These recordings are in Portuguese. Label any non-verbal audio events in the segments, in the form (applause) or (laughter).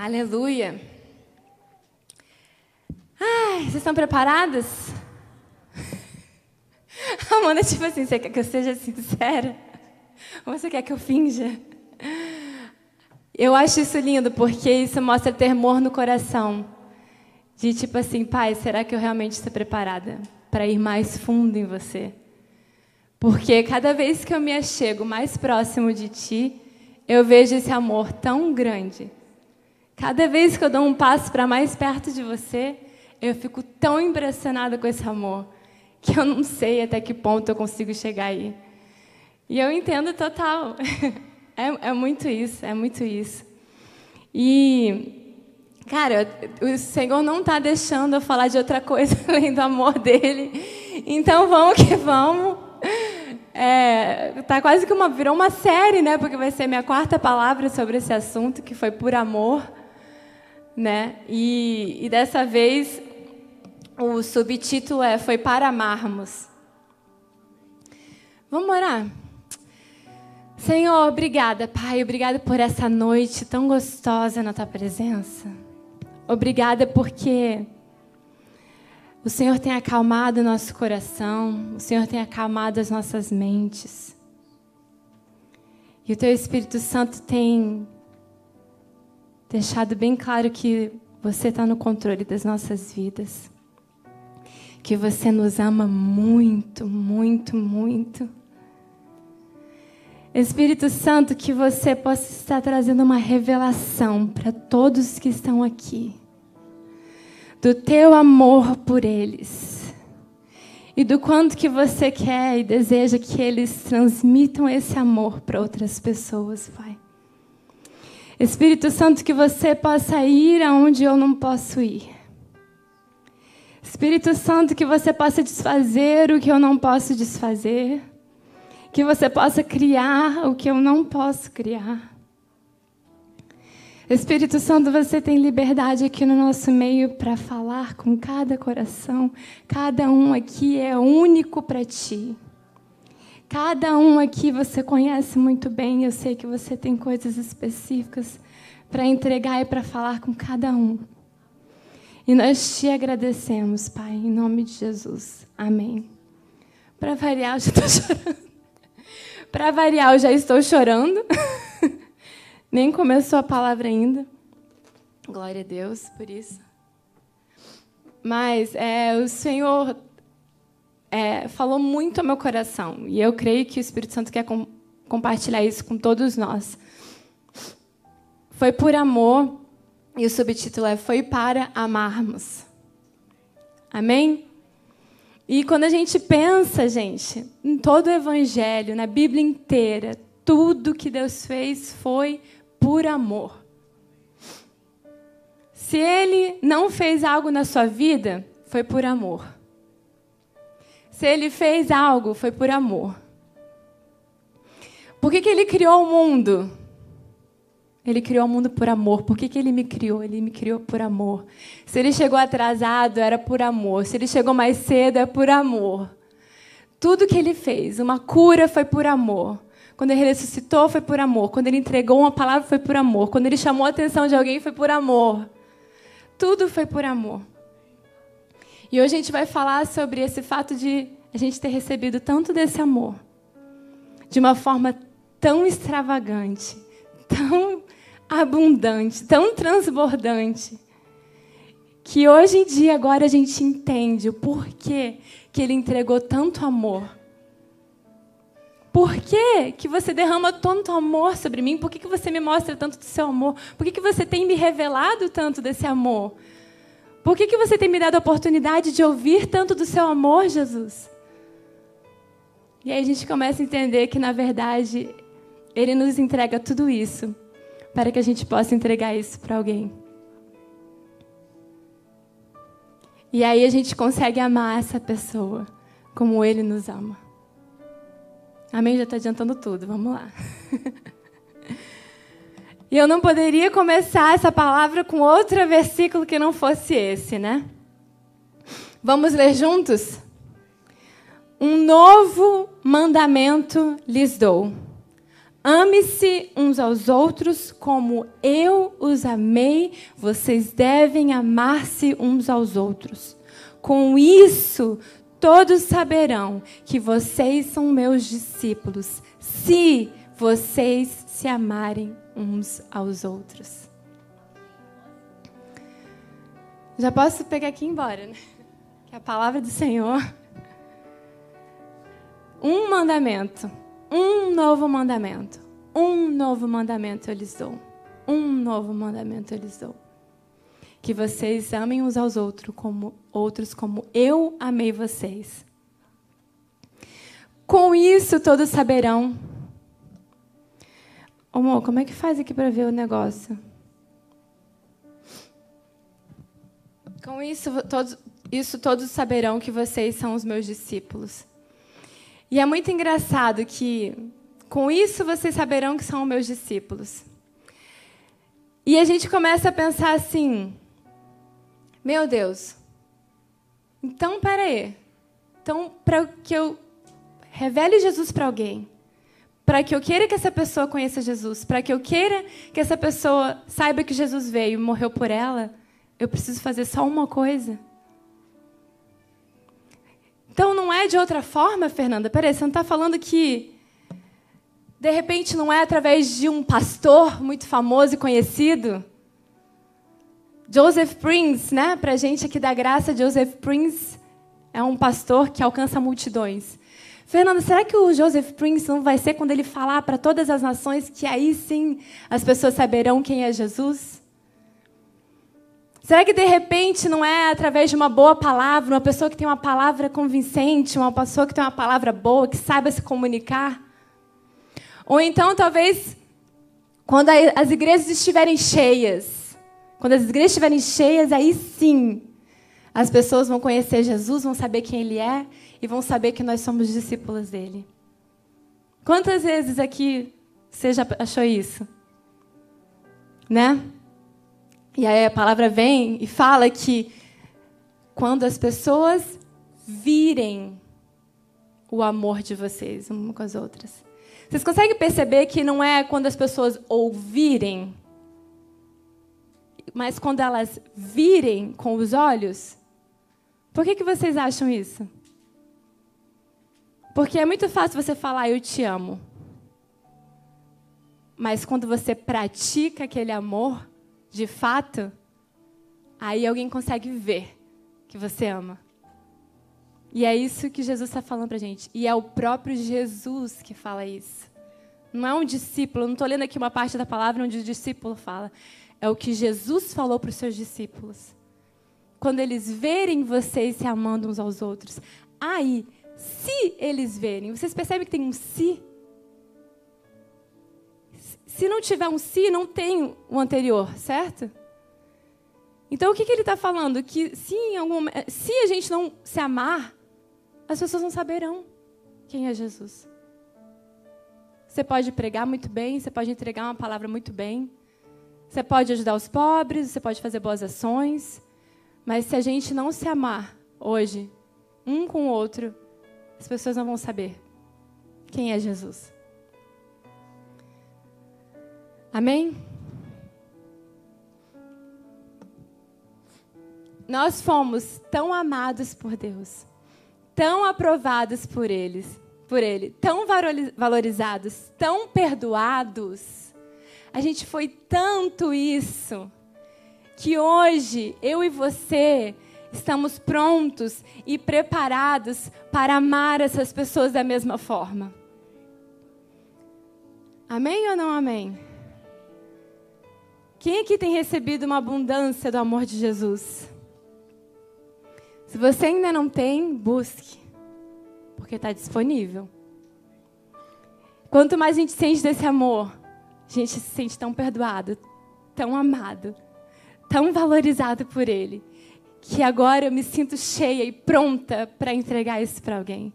Aleluia. Ai, vocês estão preparadas? (laughs) Amanda, tipo assim, você quer que eu seja sincera? Ou você quer que eu finja? Eu acho isso lindo, porque isso mostra temor no coração. De tipo assim, pai, será que eu realmente estou preparada para ir mais fundo em você? Porque cada vez que eu me achego mais próximo de ti, eu vejo esse amor tão grande Cada vez que eu dou um passo para mais perto de você, eu fico tão impressionada com esse amor que eu não sei até que ponto eu consigo chegar aí. E eu entendo total. (laughs) É, é muito isso, é muito isso. E, cara, o Senhor não está deixando eu falar de outra coisa (laughs) além do amor dele. Então vamos que vamos. É, tá quase que uma virou uma série, né? Porque vai ser minha quarta palavra sobre esse assunto, que foi por amor né? E, e dessa vez o subtítulo é Foi para amarmos. Vamos orar? Senhor, obrigada, Pai. Obrigada por essa noite tão gostosa na tua presença. Obrigada porque o Senhor tem acalmado o nosso coração, o Senhor tem acalmado as nossas mentes. E o teu Espírito Santo tem deixado bem claro que você está no controle das nossas vidas. Que você nos ama muito, muito, muito. Espírito Santo, que você possa estar trazendo uma revelação para todos que estão aqui, do teu amor por eles e do quanto que você quer e deseja que eles transmitam esse amor para outras pessoas, Pai. Espírito Santo, que você possa ir aonde eu não posso ir. Espírito Santo, que você possa desfazer o que eu não posso desfazer. Que você possa criar o que eu não posso criar. Espírito Santo, você tem liberdade aqui no nosso meio para falar com cada coração. Cada um aqui é único para ti. Cada um aqui você conhece muito bem, eu sei que você tem coisas específicas para entregar e para falar com cada um. E nós te agradecemos, Pai, em nome de Jesus. Amém. Para (laughs) variar, eu já estou chorando. Para variar, eu já estou chorando. Nem começou a palavra ainda. Glória a Deus por isso. Mas é, o Senhor é, falou muito ao meu coração. E eu creio que o Espírito Santo quer com, compartilhar isso com todos nós. Foi por amor, e o subtítulo é Foi para amarmos. Amém? E quando a gente pensa, gente, em todo o Evangelho, na Bíblia inteira, tudo que Deus fez foi por amor. Se Ele não fez algo na sua vida, foi por amor. Se ele fez algo, foi por amor. Por que, que ele criou o mundo? Ele criou o mundo por amor. Por que, que ele me criou? Ele me criou por amor. Se ele chegou atrasado, era por amor. Se ele chegou mais cedo, é por amor. Tudo que ele fez, uma cura foi por amor. Quando ele ressuscitou, foi por amor. Quando ele entregou uma palavra, foi por amor. Quando ele chamou a atenção de alguém, foi por amor. Tudo foi por amor. E hoje a gente vai falar sobre esse fato de a gente ter recebido tanto desse amor, de uma forma tão extravagante, tão abundante, tão transbordante, que hoje em dia agora a gente entende o porquê que ele entregou tanto amor. Por que, que você derrama tanto amor sobre mim? Por que, que você me mostra tanto do seu amor? Por que, que você tem me revelado tanto desse amor? Por que, que você tem me dado a oportunidade de ouvir tanto do seu amor, Jesus? E aí a gente começa a entender que, na verdade, Ele nos entrega tudo isso para que a gente possa entregar isso para alguém. E aí a gente consegue amar essa pessoa como Ele nos ama. Amém? Já está adiantando tudo, vamos lá. (laughs) E eu não poderia começar essa palavra com outro versículo que não fosse esse, né? Vamos ler juntos? Um novo mandamento lhes dou: Ame-se uns aos outros como eu os amei, vocês devem amar-se uns aos outros. Com isso, todos saberão que vocês são meus discípulos, se vocês se amarem uns aos outros. Já posso pegar aqui e ir embora, né? Que é a palavra do Senhor. Um mandamento, um novo mandamento, um novo mandamento eu lhes dou. Um novo mandamento eu lhes dou. Que vocês amem uns aos outros como outros como eu amei vocês. Com isso todos saberão. Amor, como é que faz aqui para ver o negócio? Com isso todos, isso todos saberão que vocês são os meus discípulos. E é muito engraçado que com isso vocês saberão que são meus discípulos. E a gente começa a pensar assim: meu Deus, então peraí. Então, para que eu revele Jesus para alguém, para que eu queira que essa pessoa conheça Jesus, para que eu queira que essa pessoa saiba que Jesus veio e morreu por ela, eu preciso fazer só uma coisa. Então não é de outra forma, Fernanda? Peraí, você não está falando que de repente não é através de um pastor muito famoso e conhecido? Joseph Prince, né? Para gente aqui da graça, Joseph Prince é um pastor que alcança multidões. Fernanda, será que o Joseph Prince não vai ser quando ele falar para todas as nações que aí sim as pessoas saberão quem é Jesus? Será que de repente não é através de uma boa palavra, uma pessoa que tem uma palavra convincente, uma pessoa que tem uma palavra boa, que saiba se comunicar? Ou então, talvez, quando as igrejas estiverem cheias, quando as igrejas estiverem cheias, aí sim as pessoas vão conhecer Jesus, vão saber quem Ele é e vão saber que nós somos discípulos dele. Quantas vezes aqui você já achou isso? Né? E aí a palavra vem e fala que quando as pessoas virem o amor de vocês umas com as outras. Vocês conseguem perceber que não é quando as pessoas ouvirem, mas quando elas virem com os olhos? Por que, que vocês acham isso? Porque é muito fácil você falar eu te amo. Mas quando você pratica aquele amor, de fato, aí alguém consegue ver que você ama. E é isso que Jesus está falando para gente. E é o próprio Jesus que fala isso. Não é um discípulo. Não estou lendo aqui uma parte da palavra onde o discípulo fala. É o que Jesus falou para os seus discípulos. Quando eles verem vocês se amando uns aos outros. Aí, se eles verem, vocês percebem que tem um se? Se não tiver um se, não tem o anterior, certo? Então o que, que ele está falando? Que se, algum, se a gente não se amar, as pessoas não saberão quem é Jesus. Você pode pregar muito bem, você pode entregar uma palavra muito bem, você pode ajudar os pobres, você pode fazer boas ações, mas se a gente não se amar hoje, um com o outro, as pessoas não vão saber quem é Jesus. Amém? Nós fomos tão amados por Deus, tão aprovados por eles, por ele, tão valorizados, tão perdoados. A gente foi tanto isso que hoje eu e você estamos prontos e preparados para amar essas pessoas da mesma forma. Amém ou não amém? Quem aqui tem recebido uma abundância do amor de Jesus? Se você ainda não tem, busque, porque está disponível. Quanto mais a gente sente desse amor, a gente se sente tão perdoado, tão amado, tão valorizado por Ele, que agora eu me sinto cheia e pronta para entregar isso para alguém,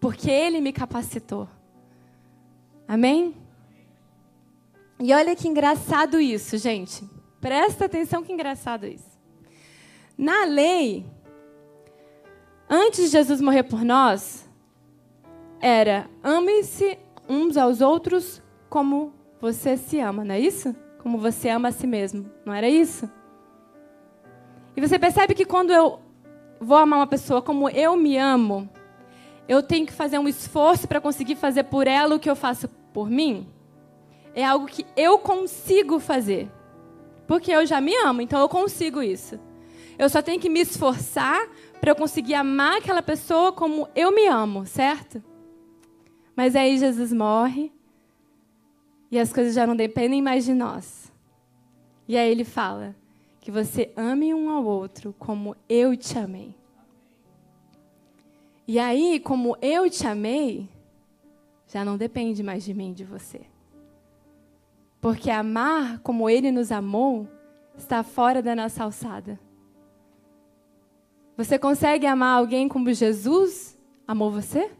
porque Ele me capacitou. Amém? E olha que engraçado isso, gente. Presta atenção que engraçado isso. Na lei, antes de Jesus morrer por nós, era ame-se uns aos outros como você se ama, não é isso? Como você ama a si mesmo, não era isso? E você percebe que quando eu vou amar uma pessoa como eu me amo, eu tenho que fazer um esforço para conseguir fazer por ela o que eu faço por mim? É algo que eu consigo fazer. Porque eu já me amo, então eu consigo isso. Eu só tenho que me esforçar para eu conseguir amar aquela pessoa como eu me amo, certo? Mas aí Jesus morre e as coisas já não dependem mais de nós. E aí ele fala que você ame um ao outro como eu te amei. E aí, como eu te amei, já não depende mais de mim, de você. Porque amar como ele nos amou está fora da nossa alçada. Você consegue amar alguém como Jesus amou você?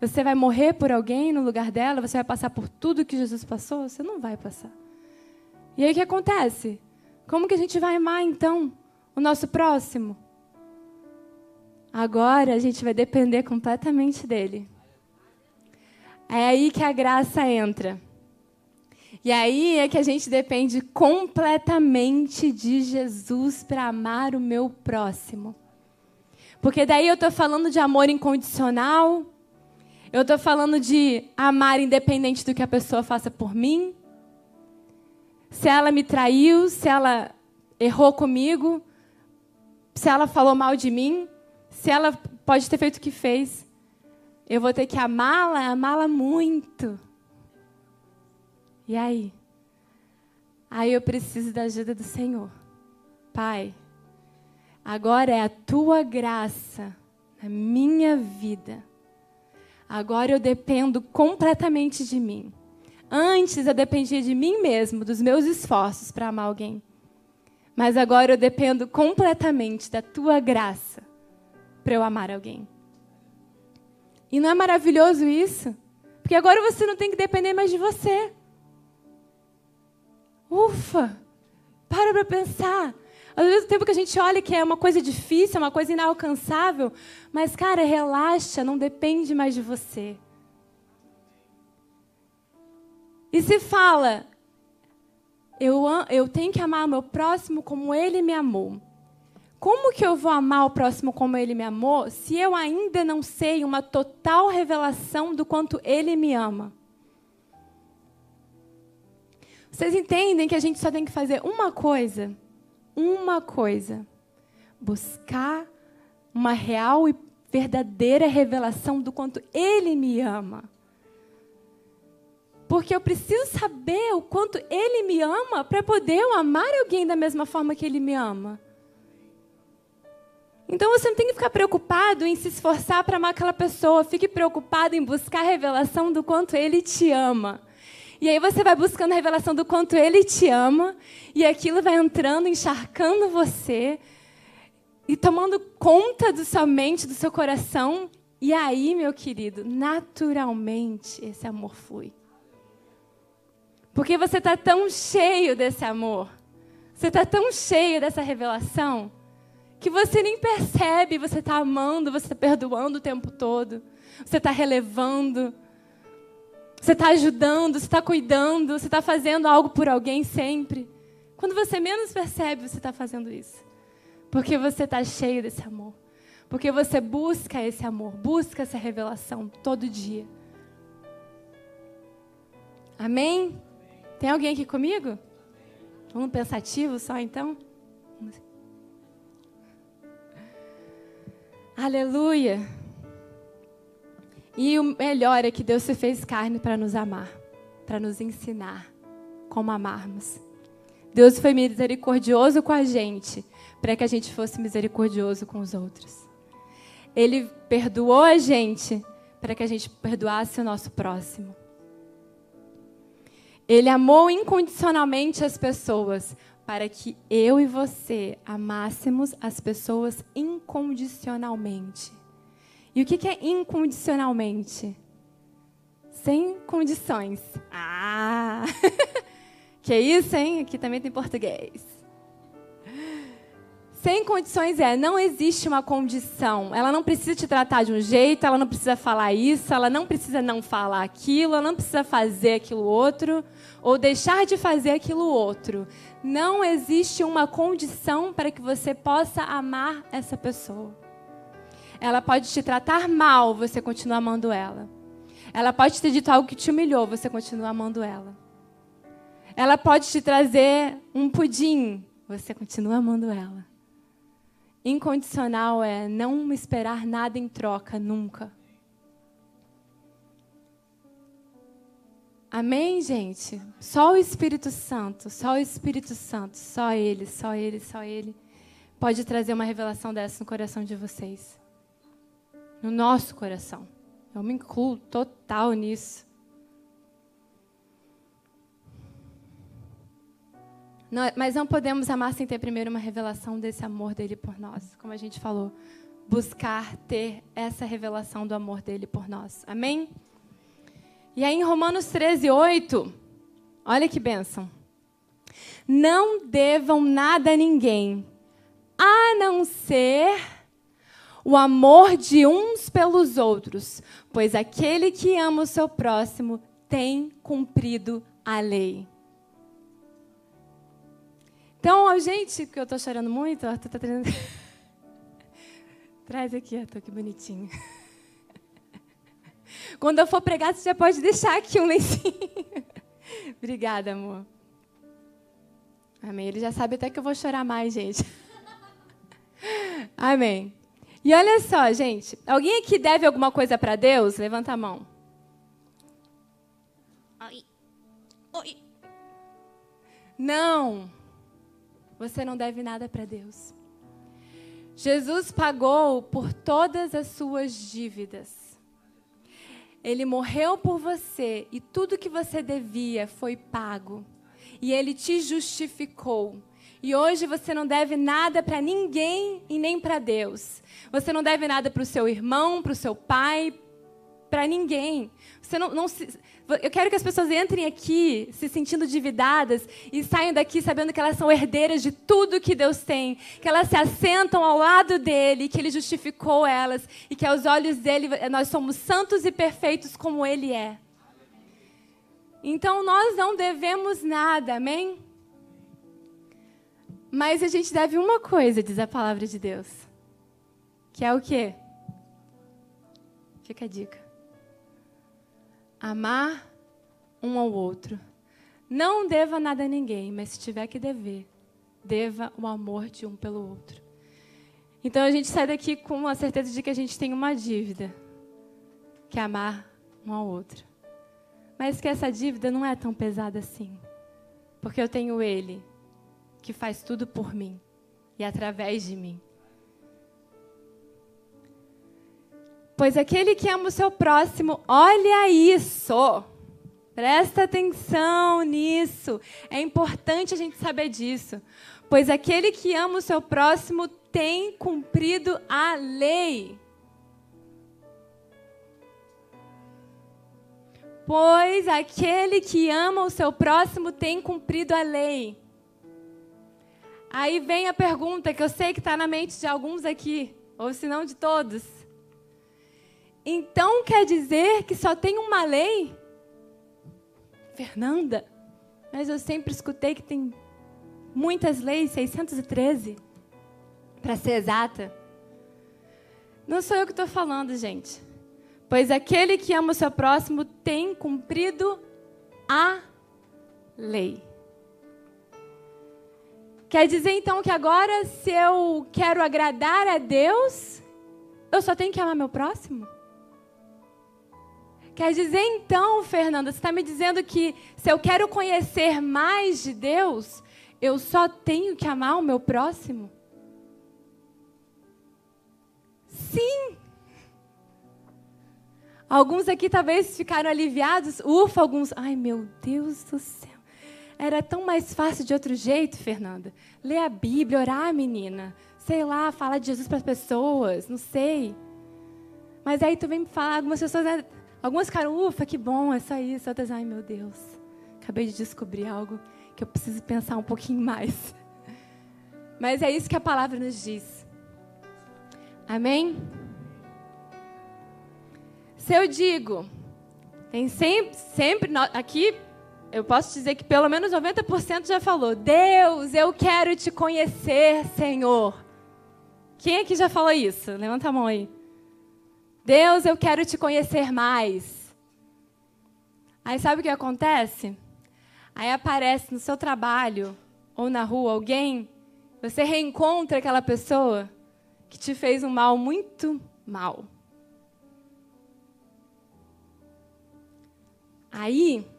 Você vai morrer por alguém no lugar dela? Você vai passar por tudo que Jesus passou? Você não vai passar. E aí o que acontece? Como que a gente vai amar então o nosso próximo? Agora a gente vai depender completamente dele. É aí que a graça entra. E aí é que a gente depende completamente de Jesus para amar o meu próximo. Porque daí eu estou falando de amor incondicional, eu estou falando de amar independente do que a pessoa faça por mim. Se ela me traiu, se ela errou comigo, se ela falou mal de mim, se ela pode ter feito o que fez, eu vou ter que amá-la, amá-la muito. E aí? Aí eu preciso da ajuda do Senhor. Pai, agora é a tua graça na minha vida. Agora eu dependo completamente de mim. Antes eu dependia de mim mesmo, dos meus esforços para amar alguém. Mas agora eu dependo completamente da tua graça para eu amar alguém. E não é maravilhoso isso? Porque agora você não tem que depender mais de você. Ufa! Para para pensar. Às vezes o tempo que a gente olha que é uma coisa difícil, é uma coisa inalcançável, mas cara, relaxa, não depende mais de você. E se fala, eu, eu tenho que amar o meu próximo como ele me amou. Como que eu vou amar o próximo como ele me amou se eu ainda não sei uma total revelação do quanto ele me ama? Vocês entendem que a gente só tem que fazer uma coisa? Uma coisa. Buscar uma real e verdadeira revelação do quanto Ele me ama. Porque eu preciso saber o quanto Ele me ama para poder eu amar alguém da mesma forma que Ele me ama. Então você não tem que ficar preocupado em se esforçar para amar aquela pessoa. Fique preocupado em buscar a revelação do quanto Ele te ama. E aí você vai buscando a revelação do quanto ele te ama, e aquilo vai entrando, encharcando você, e tomando conta da sua mente, do seu coração. E aí, meu querido, naturalmente esse amor flui. Porque você está tão cheio desse amor, você está tão cheio dessa revelação, que você nem percebe, você está amando, você está perdoando o tempo todo, você está relevando. Você está ajudando, você está cuidando, você está fazendo algo por alguém sempre. Quando você menos percebe, você está fazendo isso. Porque você está cheio desse amor. Porque você busca esse amor, busca essa revelação todo dia. Amém? Tem alguém aqui comigo? Um pensativo só então? Aleluia. E o melhor é que Deus se fez carne para nos amar, para nos ensinar como amarmos. Deus foi misericordioso com a gente, para que a gente fosse misericordioso com os outros. Ele perdoou a gente para que a gente perdoasse o nosso próximo. Ele amou incondicionalmente as pessoas para que eu e você amássemos as pessoas incondicionalmente. E o que é incondicionalmente? Sem condições. Ah! (laughs) que isso, hein? Aqui também tem português. Sem condições é, não existe uma condição. Ela não precisa te tratar de um jeito, ela não precisa falar isso, ela não precisa não falar aquilo, ela não precisa fazer aquilo outro ou deixar de fazer aquilo outro. Não existe uma condição para que você possa amar essa pessoa. Ela pode te tratar mal, você continua amando ela. Ela pode ter dito algo que te humilhou, você continua amando ela. Ela pode te trazer um pudim, você continua amando ela. Incondicional é não esperar nada em troca nunca. Amém, gente? Só o Espírito Santo, só o Espírito Santo, só Ele, só Ele, só Ele pode trazer uma revelação dessa no coração de vocês. No nosso coração. Eu me incluo total nisso. Mas não podemos amar sem ter primeiro uma revelação desse amor dele por nós. Como a gente falou, buscar ter essa revelação do amor dele por nós. Amém? E aí em Romanos 13, 8, olha que bênção. Não devam nada a ninguém, a não ser o amor de uns pelos outros, pois aquele que ama o seu próximo tem cumprido a lei. Então, gente, que eu estou chorando muito, Arthur tá trazendo... (laughs) Traz aqui, Arthur, que bonitinho. (laughs) Quando eu for pregar, você já pode deixar aqui um lencinho. (laughs) Obrigada, amor. Amém. Ele já sabe até que eu vou chorar mais, gente. Amém. E olha só, gente. Alguém aqui deve alguma coisa para Deus? Levanta a mão. Oi. Oi. Não. Você não deve nada para Deus. Jesus pagou por todas as suas dívidas. Ele morreu por você e tudo que você devia foi pago. E ele te justificou. E hoje você não deve nada para ninguém e nem para Deus. Você não deve nada para o seu irmão, para o seu pai, para ninguém. Você não, não se, eu quero que as pessoas entrem aqui se sentindo dividadas e saiam daqui sabendo que elas são herdeiras de tudo que Deus tem, que elas se assentam ao lado dele, que ele justificou elas e que aos olhos dele nós somos santos e perfeitos como ele é. Então nós não devemos nada, amém? Mas a gente deve uma coisa, diz a palavra de Deus. Que é o quê? Fica a dica amar um ao outro. Não deva nada a ninguém, mas se tiver que dever, deva o amor de um pelo outro. Então a gente sai daqui com a certeza de que a gente tem uma dívida, que é amar um ao outro. Mas que essa dívida não é tão pesada assim, porque eu tenho Ele, que faz tudo por mim e através de mim. Pois aquele que ama o seu próximo, olha isso. Presta atenção nisso. É importante a gente saber disso. Pois aquele que ama o seu próximo tem cumprido a lei. Pois aquele que ama o seu próximo tem cumprido a lei. Aí vem a pergunta que eu sei que está na mente de alguns aqui, ou se não de todos. Então quer dizer que só tem uma lei? Fernanda, mas eu sempre escutei que tem muitas leis, 613, para ser exata. Não sou eu que estou falando, gente. Pois aquele que ama o seu próximo tem cumprido a lei. Quer dizer então que agora, se eu quero agradar a Deus, eu só tenho que amar meu próximo? Quer dizer então, Fernanda, você está me dizendo que se eu quero conhecer mais de Deus, eu só tenho que amar o meu próximo? Sim. Alguns aqui talvez ficaram aliviados. Ufa, alguns. Ai, meu Deus do céu. Era tão mais fácil de outro jeito, Fernanda. Ler a Bíblia, orar, menina. Sei lá, falar de Jesus para as pessoas. Não sei. Mas aí tu vem me falar, algumas pessoas Algumas ficaram, ufa, que bom, é só isso. Outras, ai meu Deus, acabei de descobrir algo que eu preciso pensar um pouquinho mais. (laughs) Mas é isso que a palavra nos diz. Amém? Se eu digo, tem sempre, sempre aqui eu posso dizer que pelo menos 90% já falou: Deus, eu quero te conhecer, Senhor. Quem aqui já falou isso? Levanta a mão aí. Deus, eu quero te conhecer mais. Aí sabe o que acontece? Aí aparece no seu trabalho ou na rua alguém, você reencontra aquela pessoa que te fez um mal muito mal. Aí,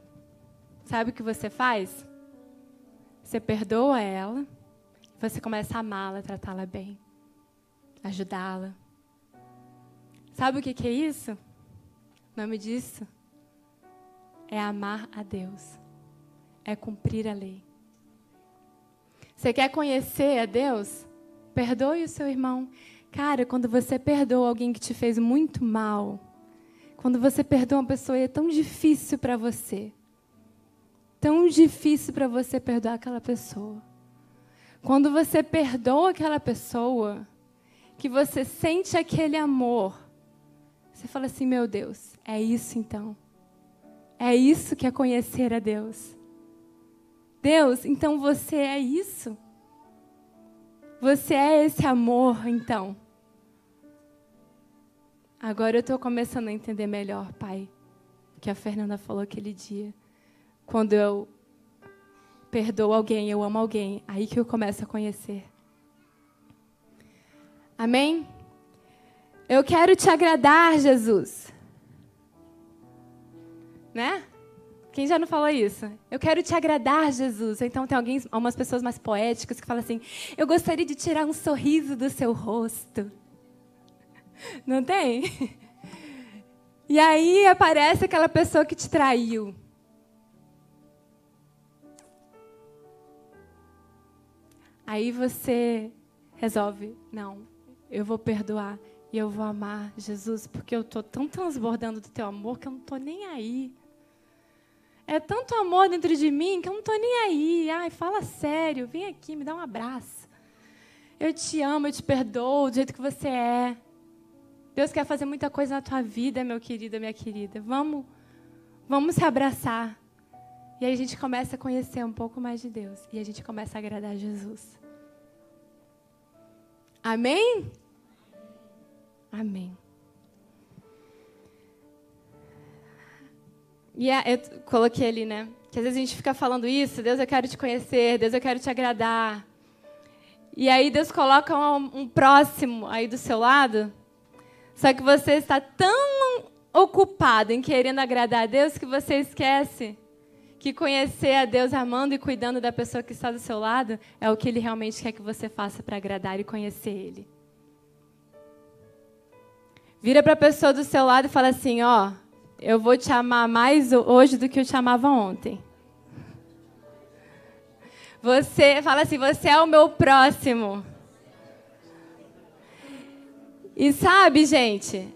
sabe o que você faz? Você perdoa ela, você começa a amá-la, tratá-la bem, ajudá-la. Sabe o que, que é isso? O nome disso é amar a Deus, é cumprir a lei. Você quer conhecer a Deus? Perdoe o seu irmão. Cara, quando você perdoa alguém que te fez muito mal, quando você perdoa uma pessoa, é tão difícil para você. Tão difícil para você perdoar aquela pessoa. Quando você perdoa aquela pessoa, que você sente aquele amor, você fala assim: meu Deus, é isso então. É isso que é conhecer a Deus. Deus, então você é isso? Você é esse amor, então? Agora eu estou começando a entender melhor, Pai, o que a Fernanda falou aquele dia. Quando eu perdoo alguém, eu amo alguém, aí que eu começo a conhecer. Amém? Eu quero te agradar, Jesus. Né? Quem já não falou isso? Eu quero te agradar, Jesus. Então tem alguém, algumas pessoas mais poéticas que falam assim: Eu gostaria de tirar um sorriso do seu rosto. (laughs) Não tem? E aí aparece aquela pessoa que te traiu. Aí você resolve, não, eu vou perdoar e eu vou amar Jesus, porque eu estou tão transbordando do teu amor que eu não estou nem aí. É tanto amor dentro de mim que eu não estou nem aí. Ai, fala sério, vem aqui, me dá um abraço. Eu te amo, eu te perdoo do jeito que você é. Deus quer fazer muita coisa na tua vida, meu querido, minha querida. Vamos, vamos se abraçar. E aí a gente começa a conhecer um pouco mais de Deus. E a gente começa a agradar a Jesus. Amém? Amém. E é, eu coloquei ali, né? Que às vezes a gente fica falando isso, Deus, eu quero te conhecer, Deus, eu quero te agradar. E aí Deus coloca um, um próximo aí do seu lado, só que você está tão ocupado em querendo agradar a Deus que você esquece que conhecer a Deus amando e cuidando da pessoa que está do seu lado é o que Ele realmente quer que você faça para agradar e conhecer Ele. Vira para a pessoa do seu lado e fala assim: Ó, eu vou te amar mais hoje do que eu te amava ontem. Você fala assim: Você é o meu próximo. E sabe, gente,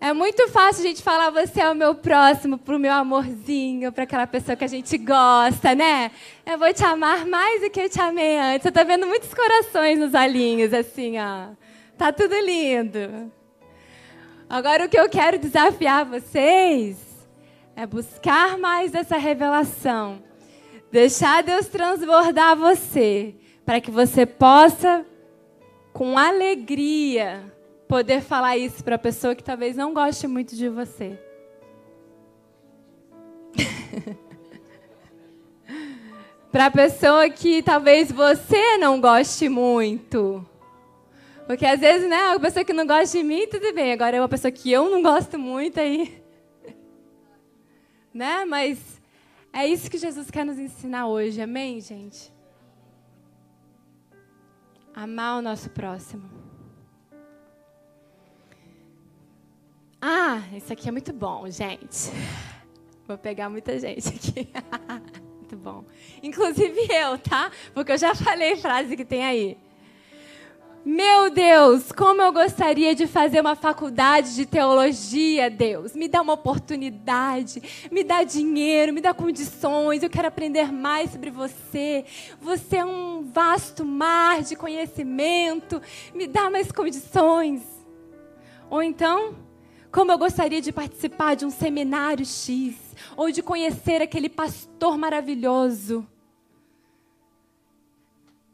é muito fácil a gente falar você é o meu próximo, pro meu amorzinho, para aquela pessoa que a gente gosta, né? Eu vou te amar mais do que eu te amei antes. Eu tô vendo muitos corações nos olhinhos, assim, ó. Tá tudo lindo. Agora, o que eu quero desafiar vocês é buscar mais essa revelação. Deixar Deus transbordar você, para que você possa, com alegria, poder falar isso para a pessoa que talvez não goste muito de você. (laughs) para a pessoa que talvez você não goste muito. Porque às vezes, né, uma pessoa que não gosta de mim, tudo bem. Agora é uma pessoa que eu não gosto muito aí. (laughs) Né? Mas é isso que Jesus quer nos ensinar hoje, amém, gente? Amar o nosso próximo. Ah, isso aqui é muito bom, gente. (laughs) Vou pegar muita gente aqui. (laughs) muito bom. Inclusive eu, tá? Porque eu já falei frase que tem aí. Meu Deus, como eu gostaria de fazer uma faculdade de teologia, Deus. Me dá uma oportunidade, me dá dinheiro, me dá condições. Eu quero aprender mais sobre você. Você é um vasto mar de conhecimento. Me dá mais condições. Ou então, como eu gostaria de participar de um seminário X, ou de conhecer aquele pastor maravilhoso.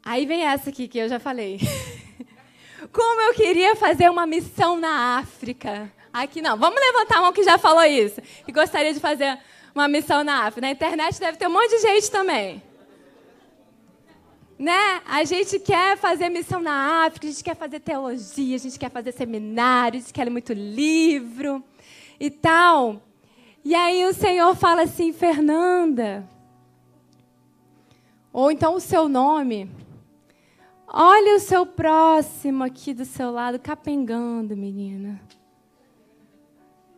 Aí vem essa aqui que eu já falei. (laughs) Como eu queria fazer uma missão na África. Aqui não. Vamos levantar a mão que já falou isso. Que gostaria de fazer uma missão na África. Na internet deve ter um monte de gente também. Né? A gente quer fazer missão na África, a gente quer fazer teologia, a gente quer fazer seminários, a gente quer ler muito livro e tal. E aí o Senhor fala assim, Fernanda, ou então o seu nome, Olha o seu próximo aqui do seu lado, capengando, menina.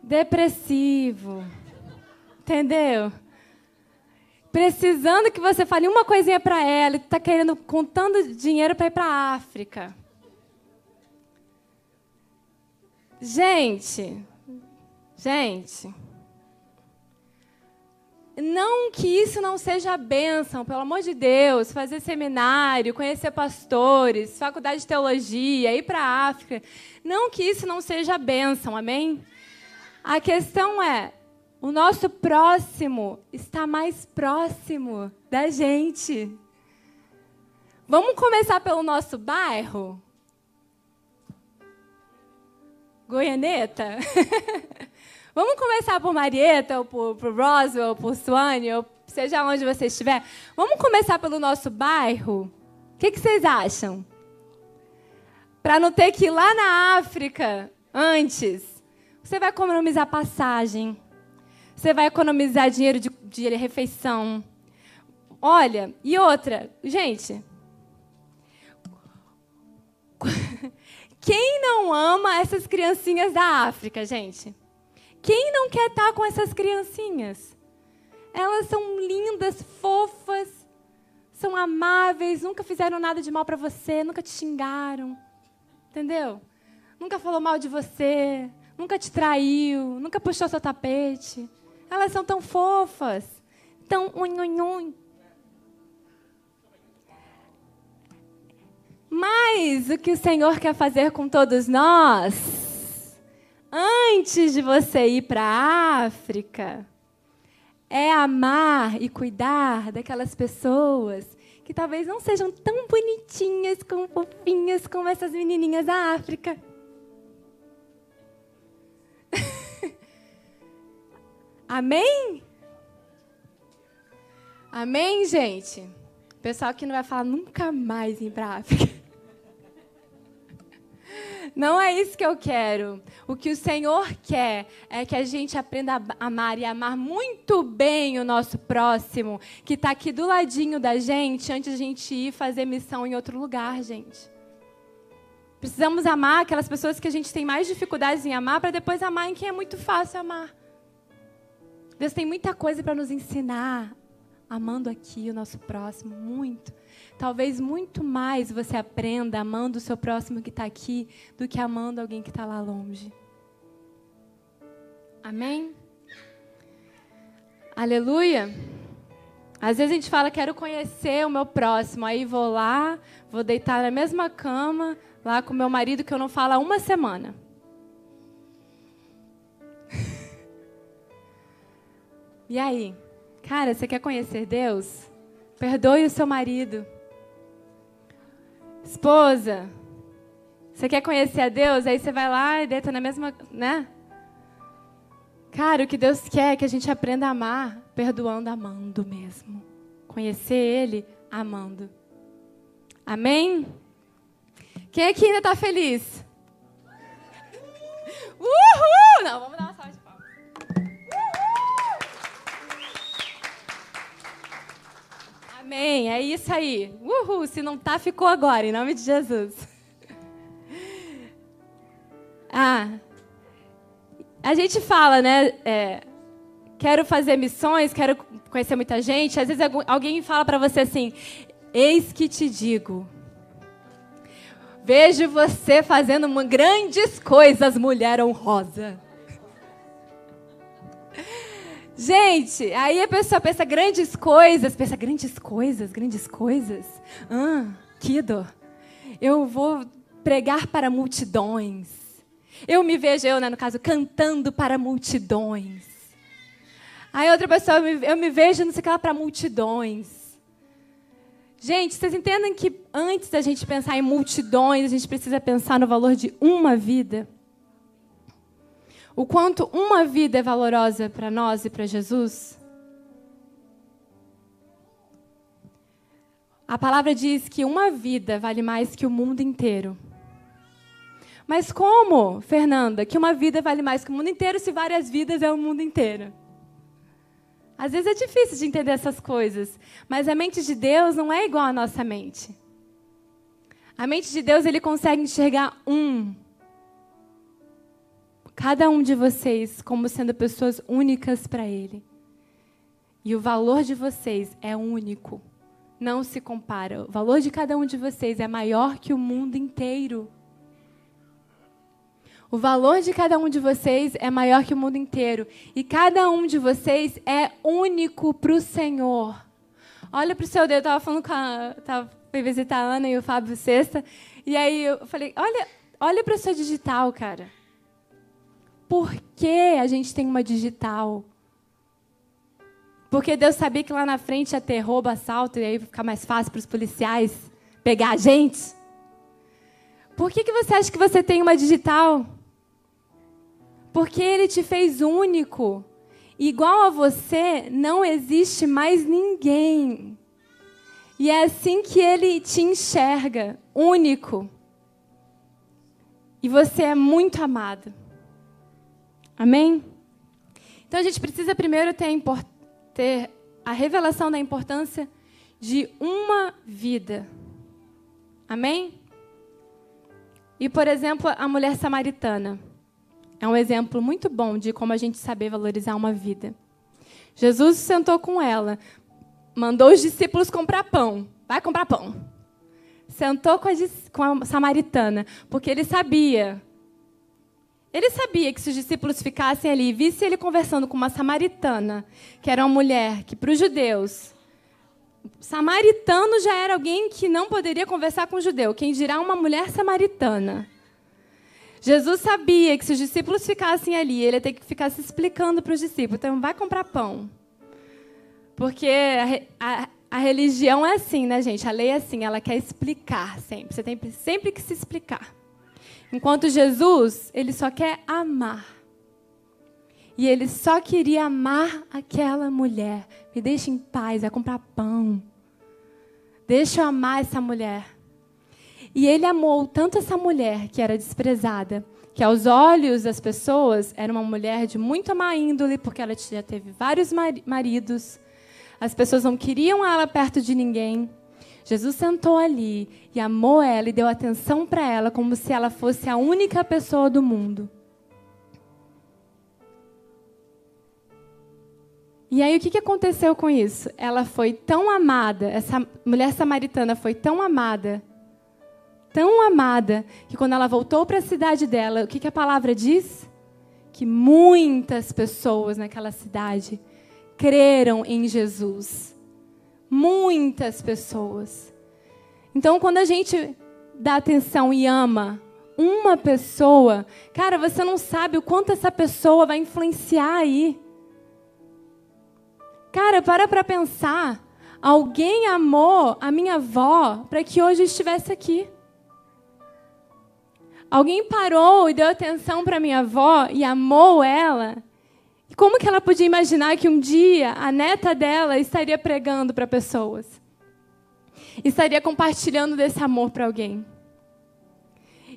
Depressivo. Entendeu? Precisando que você fale uma coisinha para ela, e está querendo, contando dinheiro para ir para África. Gente, gente, não que isso não seja bênção, pelo amor de Deus, fazer seminário, conhecer pastores, faculdade de teologia, ir para a África. Não que isso não seja bênção, amém? A questão é, o nosso próximo está mais próximo da gente. Vamos começar pelo nosso bairro? Goianeta? (laughs) Vamos começar por Marieta, ou por, por Roswell, ou por Suane, ou seja onde você estiver. Vamos começar pelo nosso bairro? O que, que vocês acham? Para não ter que ir lá na África antes. Você vai economizar passagem. Você vai economizar dinheiro de, de refeição. Olha, e outra, gente. (laughs) Quem não ama essas criancinhas da África, gente? Quem não quer estar com essas criancinhas? Elas são lindas, fofas, são amáveis, nunca fizeram nada de mal para você, nunca te xingaram. Entendeu? Nunca falou mal de você, nunca te traiu, nunca puxou seu tapete. Elas são tão fofas, tão unhunhun. Mas o que o Senhor quer fazer com todos nós antes de você ir para a África, é amar e cuidar daquelas pessoas que talvez não sejam tão bonitinhas, como fofinhas como essas menininhas da África. (laughs) Amém? Amém, gente? Pessoal que não vai falar nunca mais ir para a África. Não é isso que eu quero. O que o Senhor quer é que a gente aprenda a amar e amar muito bem o nosso próximo, que está aqui do ladinho da gente, antes de a gente ir fazer missão em outro lugar, gente. Precisamos amar aquelas pessoas que a gente tem mais dificuldades em amar, para depois amar em quem é muito fácil amar. Deus tem muita coisa para nos ensinar, amando aqui o nosso próximo, muito. Talvez muito mais você aprenda amando o seu próximo que está aqui do que amando alguém que está lá longe. Amém? Aleluia. Às vezes a gente fala, quero conhecer o meu próximo. Aí vou lá, vou deitar na mesma cama, lá com meu marido, que eu não falo há uma semana. (laughs) e aí? Cara, você quer conhecer Deus? Perdoe o seu marido. Esposa, você quer conhecer a Deus? Aí você vai lá e deita na mesma, né? Cara, o que Deus quer é que a gente aprenda a amar, perdoando, amando mesmo. Conhecer Ele, amando. Amém? Quem aqui ainda está feliz? Uhul! Não, vamos dar uma salva Amém. É isso aí. Uhul. Se não tá, ficou agora, em nome de Jesus. (laughs) Ah, a gente fala, né? É, quero fazer missões, quero conhecer muita gente. Às vezes alguém fala para você assim: Eis que te digo. Vejo você fazendo grandes coisas, mulher honrosa. Gente, aí a pessoa pensa grandes coisas, pensa grandes coisas, grandes coisas. Ah, dor. Eu vou pregar para multidões. Eu me vejo, eu, né, no caso, cantando para multidões. Aí outra pessoa, eu me vejo, não sei o que lá, para multidões. Gente, vocês entendem que antes da gente pensar em multidões, a gente precisa pensar no valor de uma vida? O quanto uma vida é valorosa para nós e para Jesus? A palavra diz que uma vida vale mais que o mundo inteiro. Mas como, Fernanda, que uma vida vale mais que o mundo inteiro se várias vidas é o mundo inteiro? Às vezes é difícil de entender essas coisas, mas a mente de Deus não é igual à nossa mente. A mente de Deus ele consegue enxergar um cada um de vocês como sendo pessoas únicas para Ele. E o valor de vocês é único, não se compara. O valor de cada um de vocês é maior que o mundo inteiro. O valor de cada um de vocês é maior que o mundo inteiro. E cada um de vocês é único para o Senhor. Olha para o seu dedo. Eu estava falando com a. Tava, fui visitar a Ana e o Fábio Sexta. E aí eu falei: olha, olha para o seu digital, cara por que a gente tem uma digital? Porque Deus sabia que lá na frente ia ter roubo, assalto, e aí ficar mais fácil para os policiais pegar a gente? Por que, que você acha que você tem uma digital? Porque Ele te fez único. Igual a você, não existe mais ninguém. E é assim que Ele te enxerga, único. E você é muito amado. Amém? Então a gente precisa primeiro ter, ter a revelação da importância de uma vida. Amém? E, por exemplo, a mulher samaritana. É um exemplo muito bom de como a gente saber valorizar uma vida. Jesus sentou com ela, mandou os discípulos comprar pão. Vai comprar pão. Sentou com a, com a samaritana, porque ele sabia ele sabia que se os discípulos ficassem ali e vissem ele conversando com uma samaritana, que era uma mulher que, para os judeus, samaritano já era alguém que não poderia conversar com o judeu, quem dirá uma mulher samaritana. Jesus sabia que se os discípulos ficassem ali, ele ia ter que ficar se explicando para os discípulos. Então, vai comprar pão. Porque a, a, a, religião é assim, né, gente? A lei é assim, ela quer explicar sempre. Você tem sempre que se explicar. Enquanto Jesus, ele só quer amar. E ele só queria amar aquela mulher. Me deixa em paz, vai comprar pão. Deixa eu amar essa mulher. E ele amou tanto essa mulher que era desprezada, que aos olhos das pessoas era uma mulher de muito má índole, porque ela já teve vários maridos. As pessoas não queriam ela perto de ninguém. Jesus sentou ali e amou ela e deu atenção para ela como se ela fosse a única pessoa do mundo. E aí o que, aconteceu com isso? Ela foi tão amada, essa mulher samaritana foi tão amada, tão amada, que quando ela voltou para a cidade dela, o que, a palavra diz? Que muitas pessoas naquela cidade creram em Jesus. Muitas pessoas. Então, quando a gente dá atenção e ama uma pessoa, cara, você não sabe o quanto essa pessoa vai influenciar aí. Cara, para para pensar. Alguém amou a minha avó para que hoje eu estivesse aqui. Alguém parou e deu atenção para minha avó e amou ela como que ela podia imaginar que um dia a neta dela estaria pregando para pessoas? Estaria compartilhando desse amor para alguém?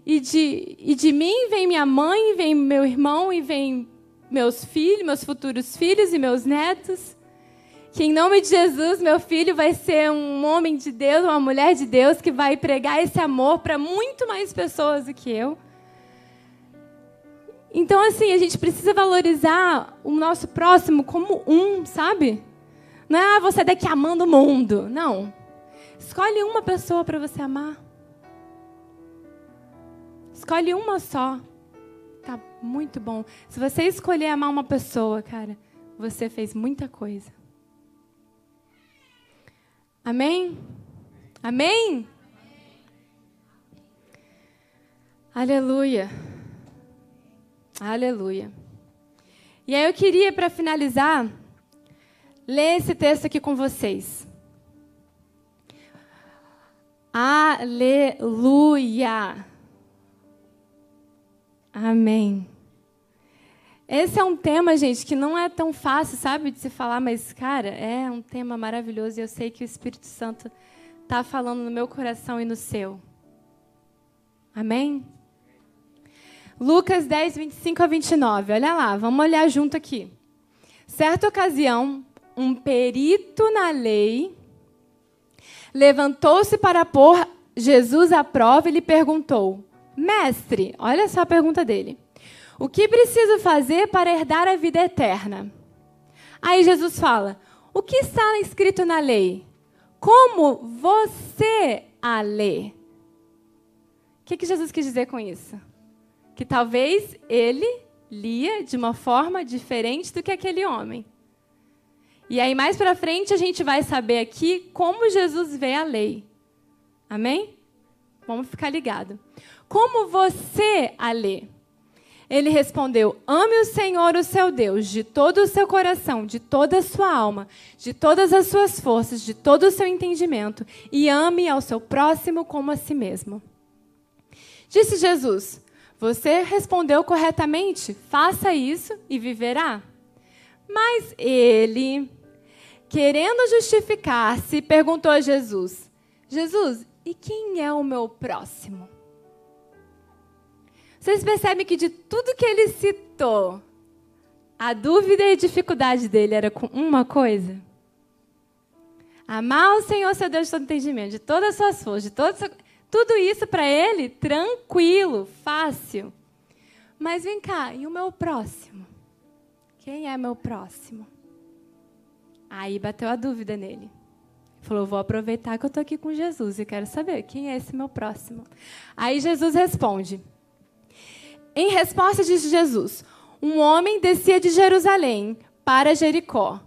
E de, e de mim vem minha mãe, vem meu irmão e vem meus filhos, meus futuros filhos e meus netos. Que em nome de Jesus, meu filho vai ser um homem de Deus, uma mulher de Deus que vai pregar esse amor para muito mais pessoas do que eu. Então, assim, a gente precisa valorizar o nosso próximo como um, sabe? Não é ah, você daqui amando o mundo. Não. Escolhe uma pessoa para você amar. Escolhe uma só. Tá muito bom. Se você escolher amar uma pessoa, cara, você fez muita coisa. Amém? Amém? Aleluia. Aleluia. E aí eu queria, para finalizar, ler esse texto aqui com vocês. Aleluia. Amém. Esse é um tema, gente, que não é tão fácil, sabe, de se falar, mas, cara, é um tema maravilhoso e eu sei que o Espírito Santo está falando no meu coração e no seu. Amém? Lucas 10, 25 a 29. Olha lá, vamos olhar junto aqui. Certa ocasião, um perito na lei levantou-se para pôr Jesus à prova e lhe perguntou: Mestre, olha só a pergunta dele. O que preciso fazer para herdar a vida eterna? Aí Jesus fala: O que está escrito na lei? Como você a lê? O que, que Jesus quis dizer com isso? Que talvez ele lia de uma forma diferente do que aquele homem. E aí, mais para frente, a gente vai saber aqui como Jesus vê a lei. Amém? Vamos ficar ligado. Como você a lê? Ele respondeu: Ame o Senhor, o seu Deus, de todo o seu coração, de toda a sua alma, de todas as suas forças, de todo o seu entendimento, e ame ao seu próximo como a si mesmo. Disse Jesus: Você respondeu corretamente, faça isso e viverá. Mas ele, querendo justificar-se, perguntou a Jesus: Jesus, e quem é o meu próximo? Vocês percebem que de tudo que ele citou, a dúvida e a dificuldade dele era com uma coisa? Amar o Senhor, seu Deus, de todo entendimento, de todas as suas forças, de todo seu... tudo isso para ele, tranquilo, fácil. Mas vem cá, e o meu próximo? Quem é meu próximo? Aí bateu a dúvida nele. Falou, vou aproveitar que eu estou aqui com Jesus e quero saber quem é esse meu próximo. Aí Jesus responde: em resposta, disse Jesus: Um homem descia de Jerusalém para Jericó.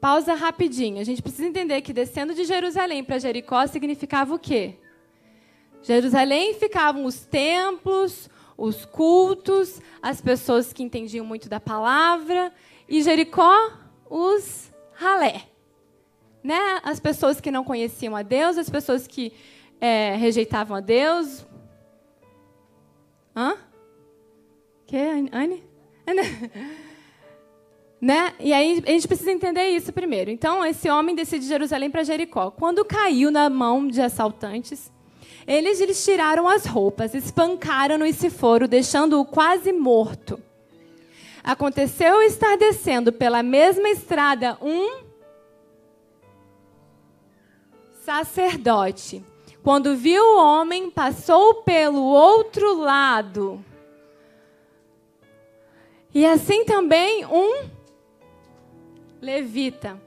Pausa rapidinho. A gente precisa entender que descendo de Jerusalém para Jericó significava o quê? Jerusalém ficavam os templos, os cultos, as pessoas que entendiam muito da palavra, e Jericó, os ralé. Né? As pessoas que não conheciam a Deus, as pessoas que é, rejeitavam a Deus. Hã? Que, Anne? (laughs) né? E aí a gente precisa entender isso primeiro. Então, esse homem decide de Jerusalém para Jericó. Quando caiu na mão de assaltantes, eles lhes tiraram as roupas, espancaram-no e se foram, deixando-o quase morto. Aconteceu estar descendo pela mesma estrada um sacerdote. Quando viu o homem, passou pelo outro lado. E assim também um levita.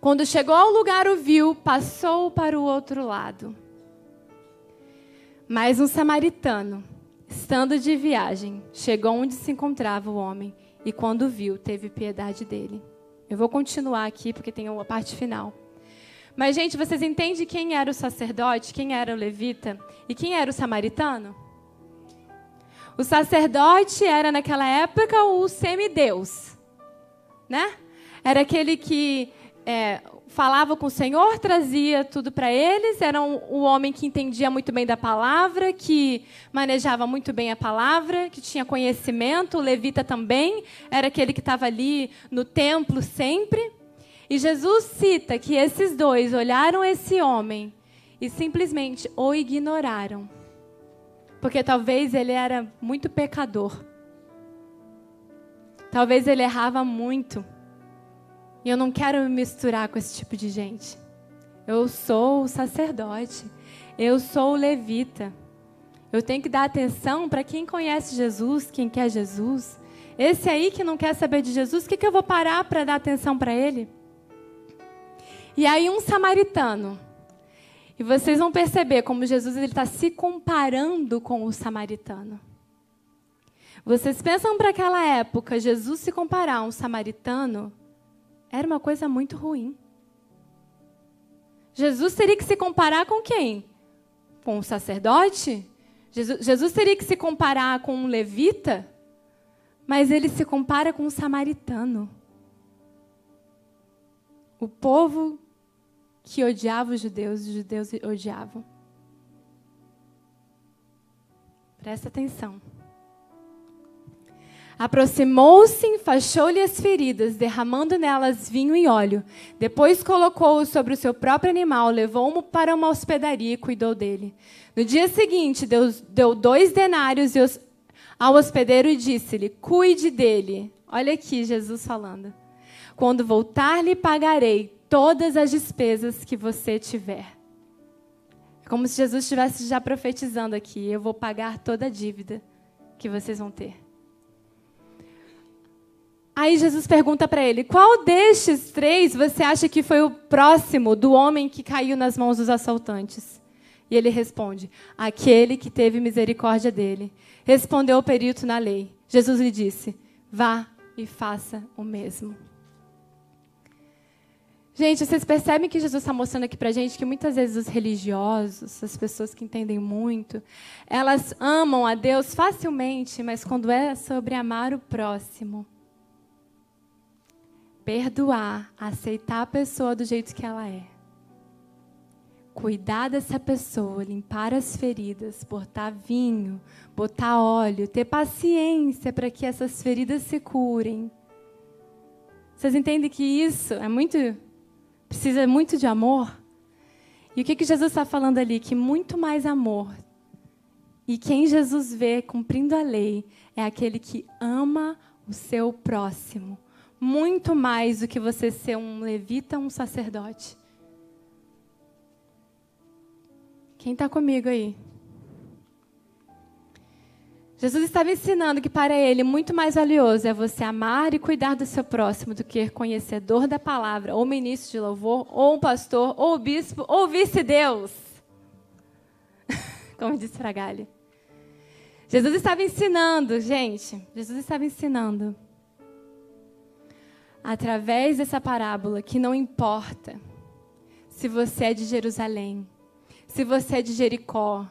Quando chegou ao lugar, o viu, passou para o outro lado. Mas um samaritano, estando de viagem, chegou onde se encontrava o homem e, quando viu, teve piedade dele. Eu vou continuar aqui porque tem a parte final. Mas, gente, vocês entendem quem era o sacerdote, quem era o levita e quem era o samaritano? O sacerdote era, naquela época, o semideus. Né? Era aquele que é, falava com o Senhor, trazia tudo para eles, era um, o homem que entendia muito bem da palavra, que manejava muito bem a palavra, que tinha conhecimento, o levita também, era aquele que estava ali no templo sempre. E Jesus cita que esses dois olharam esse homem e simplesmente o ignoraram. Porque talvez ele era muito pecador. Talvez ele errava muito. E eu não quero me misturar com esse tipo de gente. Eu sou o sacerdote. Eu sou o levita. Eu tenho que dar atenção para quem conhece Jesus, quem quer Jesus. Esse aí que não quer saber de Jesus, o que, que eu vou parar para dar atenção para ele? E aí um samaritano E vocês vão perceber como Jesus está se comparando com o samaritano. Vocês pensam para aquela época, Jesus se comparar a um samaritano era uma coisa muito ruim. Jesus teria que se comparar com quem? Com um sacerdote? Jesus, teria que se comparar com um levita? Mas ele se compara com um samaritano. O povo que odiava os judeus, os judeus odiavam. Presta atenção. Aproximou-se, enfaixou-lhe as feridas, derramando nelas vinho e óleo. Depois colocou-o sobre o seu próprio animal, levou-o para uma hospedaria e cuidou dele. No dia seguinte, deu, deu dois denários ao hospedeiro e disse-lhe: Cuide dele. Olha aqui Jesus falando. Quando voltar, lhe pagarei todas as despesas que você tiver. É como se Jesus estivesse já profetizando aqui: Eu vou pagar toda a dívida que vocês vão ter. Aí Jesus pergunta para ele: Qual destes três você acha que foi o próximo do homem que caiu nas mãos dos assaltantes? E ele responde: Aquele que teve misericórdia dele. Respondeu o perito na lei. Jesus lhe disse: Vá e faça o mesmo. Gente, vocês percebem que Jesus está mostrando aqui para gente que muitas vezes os religiosos, as pessoas que entendem muito, elas amam a Deus facilmente, mas quando é sobre amar o próximo, perdoar, aceitar a pessoa do jeito que ela é, cuidar dessa pessoa, limpar as feridas, botar vinho, botar óleo, ter paciência para que essas feridas se curem. Vocês entendem que isso é muito precisa muito de amor? E o que, que Jesus está falando ali? Que muito mais amor. E quem Jesus vê cumprindo a lei é aquele que ama o seu próximo muito mais do que você ser um levita um sacerdote. Quem está comigo aí? Jesus estava ensinando que para ele muito mais valioso é você amar e cuidar do seu próximo do que conhecedor da palavra, ou ministro de louvor, ou um pastor, ou bispo, ou vice-deus. (laughs) Como disse Fragalho. Jesus estava ensinando, gente, Jesus estava ensinando através dessa parábola que não importa se você é de Jerusalém, se você é de Jericó,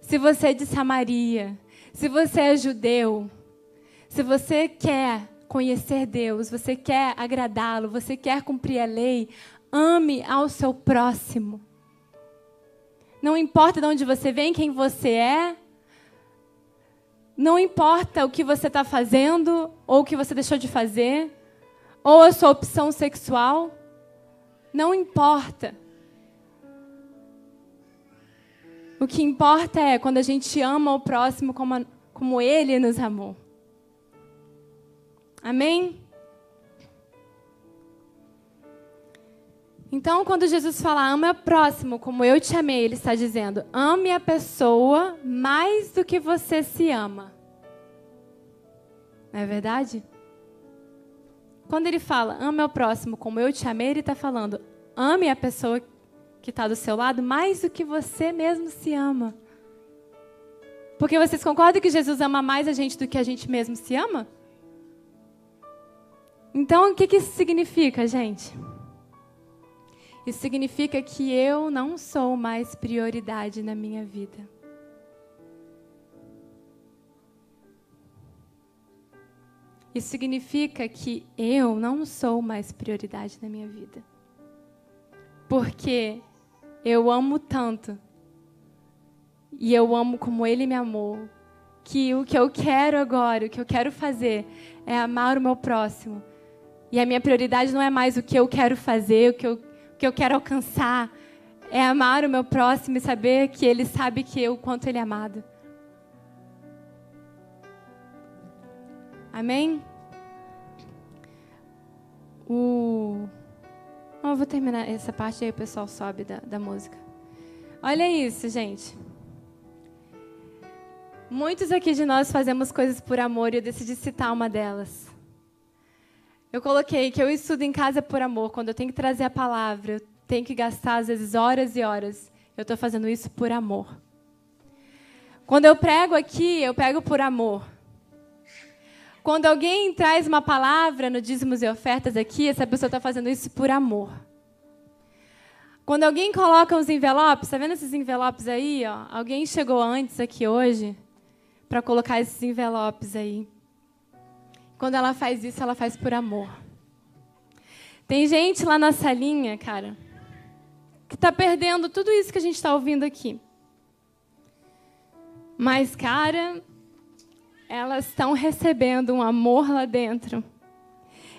se você é de Samaria, se você é judeu, se você quer conhecer Deus, você quer agradá-lo, você quer cumprir a lei, ame ao seu próximo. Não importa de onde você vem, quem você é, não importa o que você está fazendo ou o que você deixou de fazer ou a sua opção sexual, não importa. O que importa é quando a gente ama o próximo como, a, como ele nos amou. Amém? Então, quando Jesus fala ame o próximo como eu te amei, ele está dizendo ame a pessoa mais do que você se ama. Não é verdade? Quando ele fala, ame ao próximo como eu te amei, ele está falando, ame a pessoa que está do seu lado mais do que você mesmo se ama. Porque vocês concordam que Jesus ama mais a gente do que a gente mesmo se ama? Então, o que, que isso significa, gente? Isso significa que eu não sou mais prioridade na minha vida. Isso significa que eu não sou mais prioridade na minha vida. Porque eu amo tanto. E eu amo como ele me amou. Que o que eu quero agora, o que eu quero fazer, é amar o meu próximo. E a minha prioridade não é mais o que eu quero fazer, o que eu, o que eu quero alcançar. É amar o meu próximo e saber que ele sabe que eu, quanto ele é amado. Amém? O... Oh, eu vou terminar essa parte aí, o pessoal sobe da, da música. Olha isso, gente. Muitos aqui de nós fazemos coisas por amor e eu decidi citar uma delas. Eu coloquei que eu estudo em casa por amor. Quando eu tenho que trazer a palavra, eu tenho que gastar às vezes horas e horas. Eu estou fazendo isso por amor. Quando eu prego aqui, eu prego por amor. Quando alguém traz uma palavra no dízimos e ofertas aqui, essa pessoa está fazendo isso por amor. Quando alguém coloca os envelopes, está vendo esses envelopes aí? Ó? Alguém chegou antes aqui hoje para colocar esses envelopes aí. Quando ela faz isso, ela faz por amor. Tem gente lá na salinha, cara, que está perdendo tudo isso que a gente está ouvindo aqui. Mas, cara, elas estão recebendo um amor lá dentro.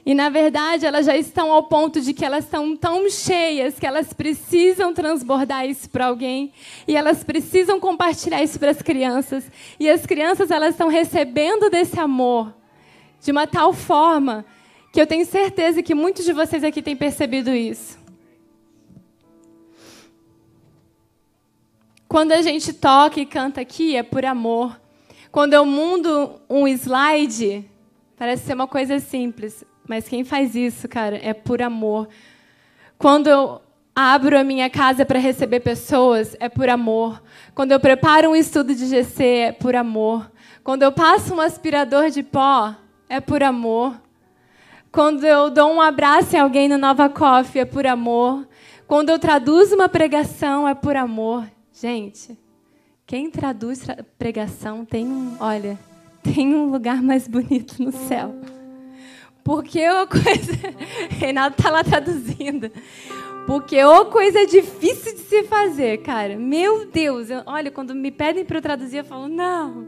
E, na verdade, elas já estão ao ponto de que elas estão tão cheias que elas precisam transbordar isso para alguém. E elas precisam compartilhar isso para as crianças. E as crianças, elas estão recebendo desse amor de uma tal forma que eu tenho certeza que muitos de vocês aqui têm percebido isso. Quando a gente toca e canta aqui, é por amor. Quando eu mundo um slide, parece ser uma coisa simples, mas quem faz isso, cara, é por amor. Quando eu abro a minha casa para receber pessoas, é por amor. Quando eu preparo um estudo de GC, é por amor. Quando eu passo um aspirador de pó, é por amor. Quando eu dou um abraço em alguém no Nova Coffee, é por amor. Quando eu traduzo uma pregação, é por amor. Gente, quem traduz pregação tem um, olha, (laughs) tem um lugar mais bonito no céu. Porque a coisa. (laughs) Reinaldo está lá traduzindo. Porque ô coisa difícil de se fazer, cara. Meu Deus, eu, olha, quando me pedem para eu traduzir, eu falo, não.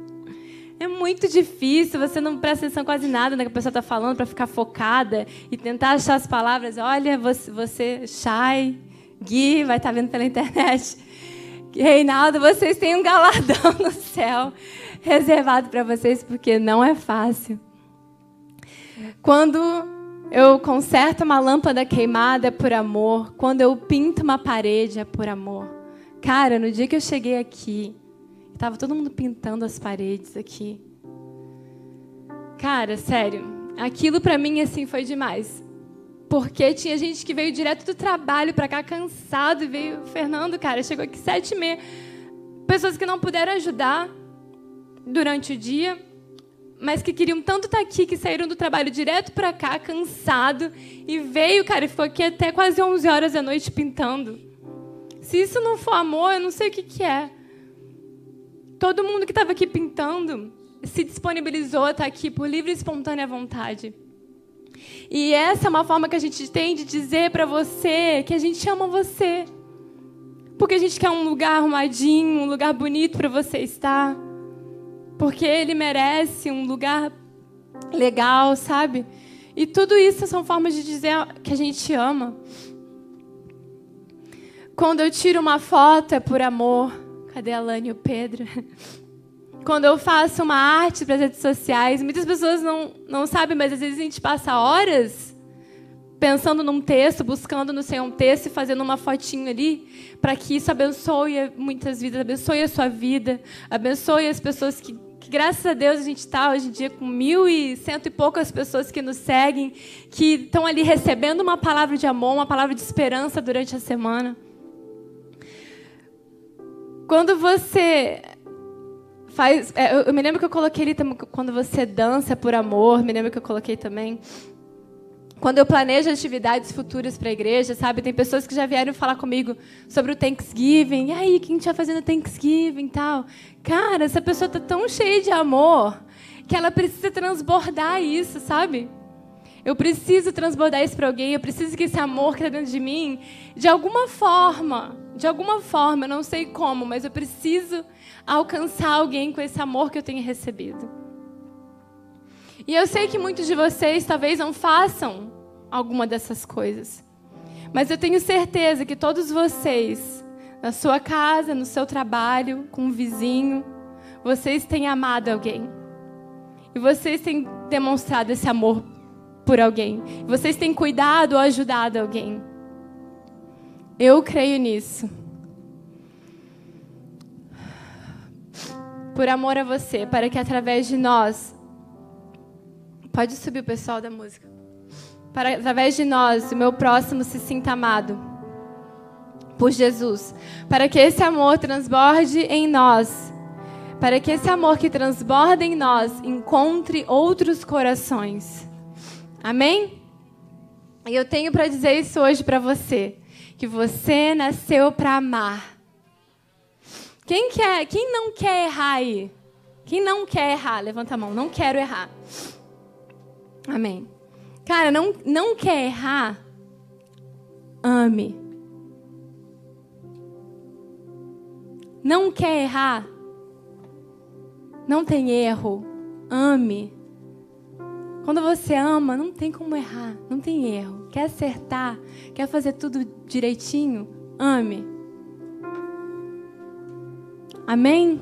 É muito difícil, você não presta atenção quase nada no que a pessoa está falando para ficar focada e tentar achar as palavras. Olha, você, você Shai, Gui, vai estar tá vendo pela internet. Reinaldo, vocês têm um galardão no céu reservado para vocês, porque não é fácil. Quando eu conserto uma lâmpada queimada é por amor. Quando eu pinto uma parede é por amor. Cara, no dia que eu cheguei aqui, estava todo mundo pintando as paredes aqui. Cara, sério, aquilo para mim assim foi demais. Porque tinha gente que veio direto do trabalho para cá cansado e veio. Fernando, cara, chegou aqui sete e meia. Pessoas que não puderam ajudar durante o dia, mas que queriam tanto estar tá aqui que saíram do trabalho direto para cá, cansado, e veio, cara, e ficou aqui até quase 11 horas da noite pintando. Se isso não for amor, eu não sei o que, que é. Todo mundo que estava aqui pintando se disponibilizou a estar tá aqui por livre e espontânea vontade. E essa é uma forma que a gente tem de dizer para você que a gente ama você. Porque a gente quer um lugar arrumadinho, um lugar bonito para você estar. Porque ele merece um lugar legal, sabe? E tudo isso são formas de dizer que a gente ama. Quando eu tiro uma foto é por amor. Cadê a Lani e o Pedro? (laughs) quando eu faço uma arte para as redes sociais, muitas pessoas não, não sabem, mas às vezes a gente passa horas pensando num texto, buscando no Senhor um texto e fazendo uma fotinho ali, para que isso abençoe muitas vidas, abençoe a sua vida, abençoe as pessoas que, que graças a Deus a gente está hoje em dia com mil e cento e poucas pessoas que nos seguem, que estão ali recebendo uma palavra de amor, uma palavra de esperança durante a semana. Quando você Faz, é, eu, eu, me lembro que eu coloquei ali quando você dança por amor, me lembro que eu coloquei também. Quando eu planejo atividades futuras para a igreja, sabe? Tem pessoas que já vieram falar comigo sobre o Thanksgiving. E aí, quem está fazendo Thanksgiving e tal? Cara, essa pessoa está tão cheia de amor que ela precisa transbordar isso, sabe? Eu preciso transbordar isso para alguém. Eu preciso que esse amor que está dentro de mim, de alguma forma, de alguma forma, eu não sei como, mas eu preciso alcançar alguém com esse amor que eu tenho recebido. E eu sei que muitos de vocês talvez não façam alguma dessas coisas. Mas eu tenho certeza que todos vocês, na sua casa, no seu trabalho, com um vizinho, vocês têm amado alguém. E vocês têm demonstrado esse amor por alguém. Vocês têm cuidado ou ajudado alguém. Eu creio nisso. por amor a você, para que através de nós. Pode subir o pessoal da música. Para através de nós, o meu próximo se sinta amado. por Jesus, para que esse amor transborde em nós, para que esse amor que transborda em nós encontre outros corações. Amém? E eu tenho para dizer isso hoje para você, que você nasceu para amar. Quem quer, quem não quer errar aí? Quem não quer errar? Levanta a mão. Não quero errar. Amém. Cara, não, não quer errar? Ame. Não quer errar? Não tem erro. Ame. Quando você ama, não tem como errar, não tem erro. Quer acertar, quer fazer tudo direitinho? Ame. Amém?